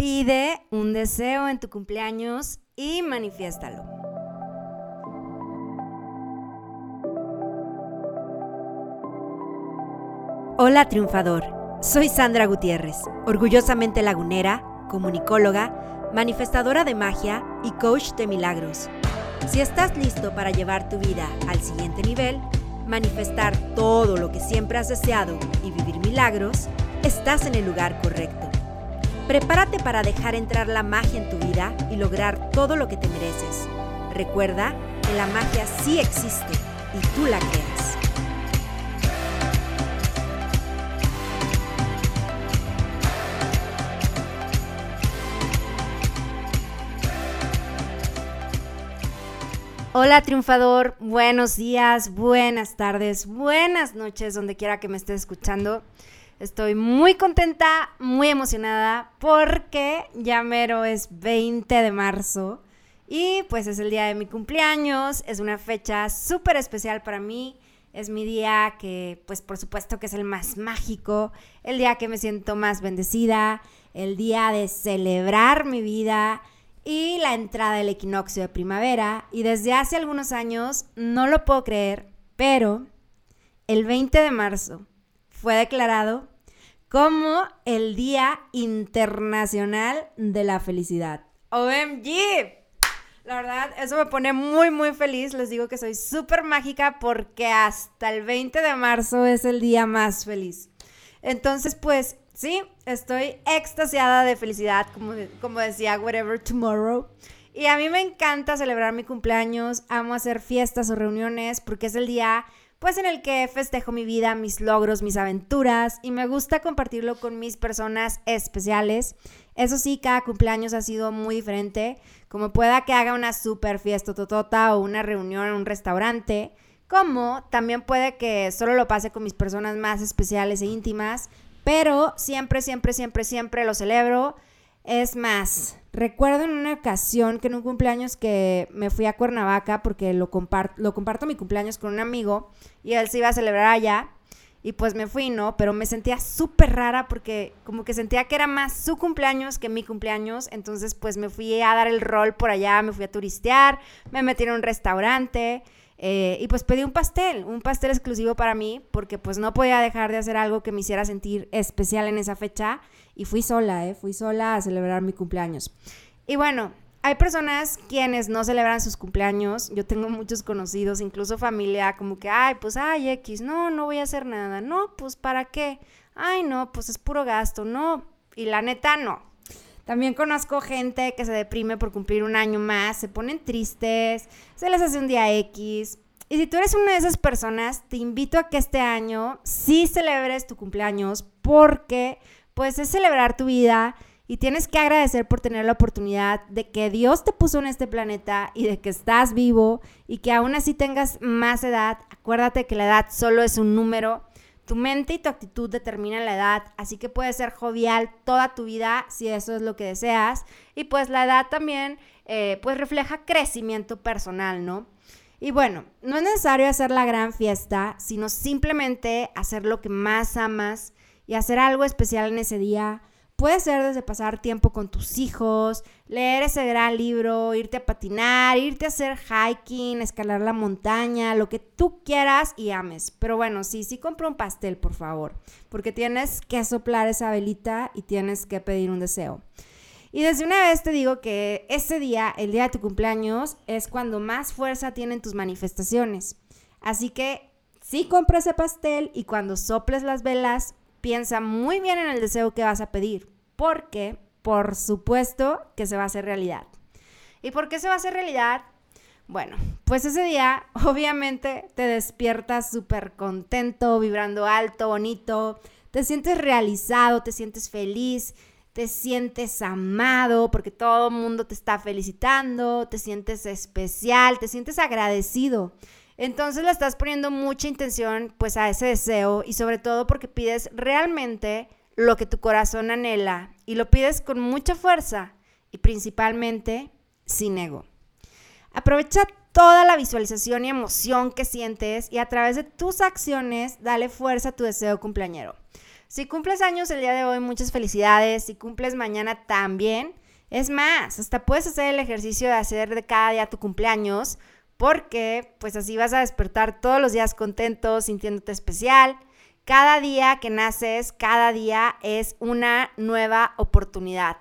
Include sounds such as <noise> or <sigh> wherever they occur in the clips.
Pide un deseo en tu cumpleaños y manifiéstalo. Hola triunfador, soy Sandra Gutiérrez, orgullosamente lagunera, comunicóloga, manifestadora de magia y coach de milagros. Si estás listo para llevar tu vida al siguiente nivel, manifestar todo lo que siempre has deseado y vivir milagros, estás en el lugar correcto. Prepárate para dejar entrar la magia en tu vida y lograr todo lo que te mereces. Recuerda que la magia sí existe y tú la creas. Hola triunfador, buenos días, buenas tardes, buenas noches, donde quiera que me estés escuchando. Estoy muy contenta, muy emocionada porque ya mero es 20 de marzo y pues es el día de mi cumpleaños, es una fecha súper especial para mí, es mi día que pues por supuesto que es el más mágico, el día que me siento más bendecida, el día de celebrar mi vida y la entrada del equinoccio de primavera. Y desde hace algunos años, no lo puedo creer, pero el 20 de marzo fue declarado como el Día Internacional de la Felicidad. OMG. La verdad, eso me pone muy, muy feliz. Les digo que soy súper mágica porque hasta el 20 de marzo es el día más feliz. Entonces, pues, sí, estoy extasiada de felicidad, como, como decía Whatever Tomorrow. Y a mí me encanta celebrar mi cumpleaños, amo hacer fiestas o reuniones porque es el día pues en el que festejo mi vida, mis logros, mis aventuras y me gusta compartirlo con mis personas especiales. Eso sí, cada cumpleaños ha sido muy diferente, como pueda que haga una super fiesta totota o una reunión en un restaurante, como también puede que solo lo pase con mis personas más especiales e íntimas, pero siempre, siempre, siempre, siempre lo celebro. Es más, Recuerdo en una ocasión que en un cumpleaños que me fui a Cuernavaca porque lo, lo comparto mi cumpleaños con un amigo y él se iba a celebrar allá y pues me fui, ¿no? Pero me sentía súper rara porque como que sentía que era más su cumpleaños que mi cumpleaños, entonces pues me fui a dar el rol por allá, me fui a turistear, me metí en un restaurante eh, y pues pedí un pastel, un pastel exclusivo para mí porque pues no podía dejar de hacer algo que me hiciera sentir especial en esa fecha y fui sola, ¿eh? Fui sola a celebrar mi cumpleaños. Y bueno, hay personas quienes no celebran sus cumpleaños. Yo tengo muchos conocidos, incluso familia, como que, ay, pues, ay, X, no, no voy a hacer nada. No, pues, ¿para qué? Ay, no, pues es puro gasto. No. Y la neta, no. También conozco gente que se deprime por cumplir un año más, se ponen tristes, se les hace un día X. Y si tú eres una de esas personas, te invito a que este año sí celebres tu cumpleaños porque pues es celebrar tu vida y tienes que agradecer por tener la oportunidad de que Dios te puso en este planeta y de que estás vivo y que aún así tengas más edad. Acuérdate que la edad solo es un número. Tu mente y tu actitud determinan la edad, así que puedes ser jovial toda tu vida si eso es lo que deseas. Y pues la edad también eh, pues refleja crecimiento personal, ¿no? Y bueno, no es necesario hacer la gran fiesta, sino simplemente hacer lo que más amas y hacer algo especial en ese día. Puede ser desde pasar tiempo con tus hijos, leer ese gran libro, irte a patinar, irte a hacer hiking, escalar la montaña, lo que tú quieras y ames. Pero bueno, sí, sí compra un pastel, por favor, porque tienes que soplar esa velita y tienes que pedir un deseo. Y desde una vez te digo que ese día, el día de tu cumpleaños, es cuando más fuerza tienen tus manifestaciones. Así que sí compra ese pastel y cuando soples las velas, piensa muy bien en el deseo que vas a pedir, porque por supuesto que se va a hacer realidad. ¿Y por qué se va a hacer realidad? Bueno, pues ese día <laughs> obviamente te despiertas súper contento, vibrando alto, bonito, te sientes realizado, te sientes feliz, te sientes amado porque todo el mundo te está felicitando, te sientes especial, te sientes agradecido. Entonces le estás poniendo mucha intención pues a ese deseo y sobre todo porque pides realmente lo que tu corazón anhela y lo pides con mucha fuerza y principalmente sin ego. Aprovecha toda la visualización y emoción que sientes y a través de tus acciones dale fuerza a tu deseo cumpleañero. Si cumples años el día de hoy, muchas felicidades. Si cumples mañana también. Es más, hasta puedes hacer el ejercicio de hacer de cada día tu cumpleaños, porque pues así vas a despertar todos los días contento, sintiéndote especial. Cada día que naces, cada día es una nueva oportunidad.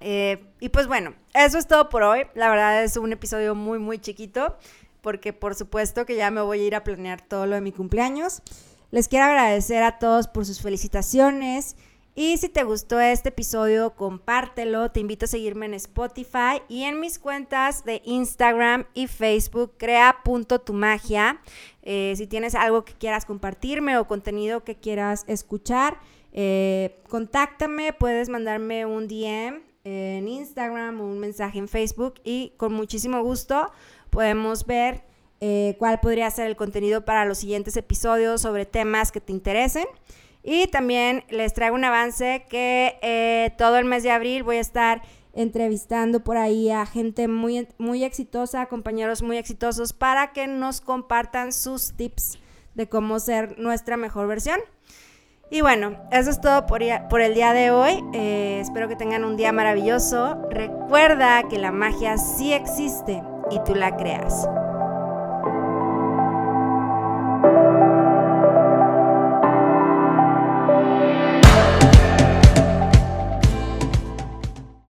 Eh, y pues bueno, eso es todo por hoy. La verdad es un episodio muy, muy chiquito, porque por supuesto que ya me voy a ir a planear todo lo de mi cumpleaños. Les quiero agradecer a todos por sus felicitaciones. Y si te gustó este episodio, compártelo. Te invito a seguirme en Spotify y en mis cuentas de Instagram y Facebook, crea.tumagia. Eh, si tienes algo que quieras compartirme o contenido que quieras escuchar, eh, contáctame, puedes mandarme un DM en Instagram o un mensaje en Facebook y con muchísimo gusto podemos ver eh, cuál podría ser el contenido para los siguientes episodios sobre temas que te interesen. Y también les traigo un avance que eh, todo el mes de abril voy a estar entrevistando por ahí a gente muy, muy exitosa, compañeros muy exitosos, para que nos compartan sus tips de cómo ser nuestra mejor versión. Y bueno, eso es todo por, por el día de hoy. Eh, espero que tengan un día maravilloso. Recuerda que la magia sí existe y tú la creas.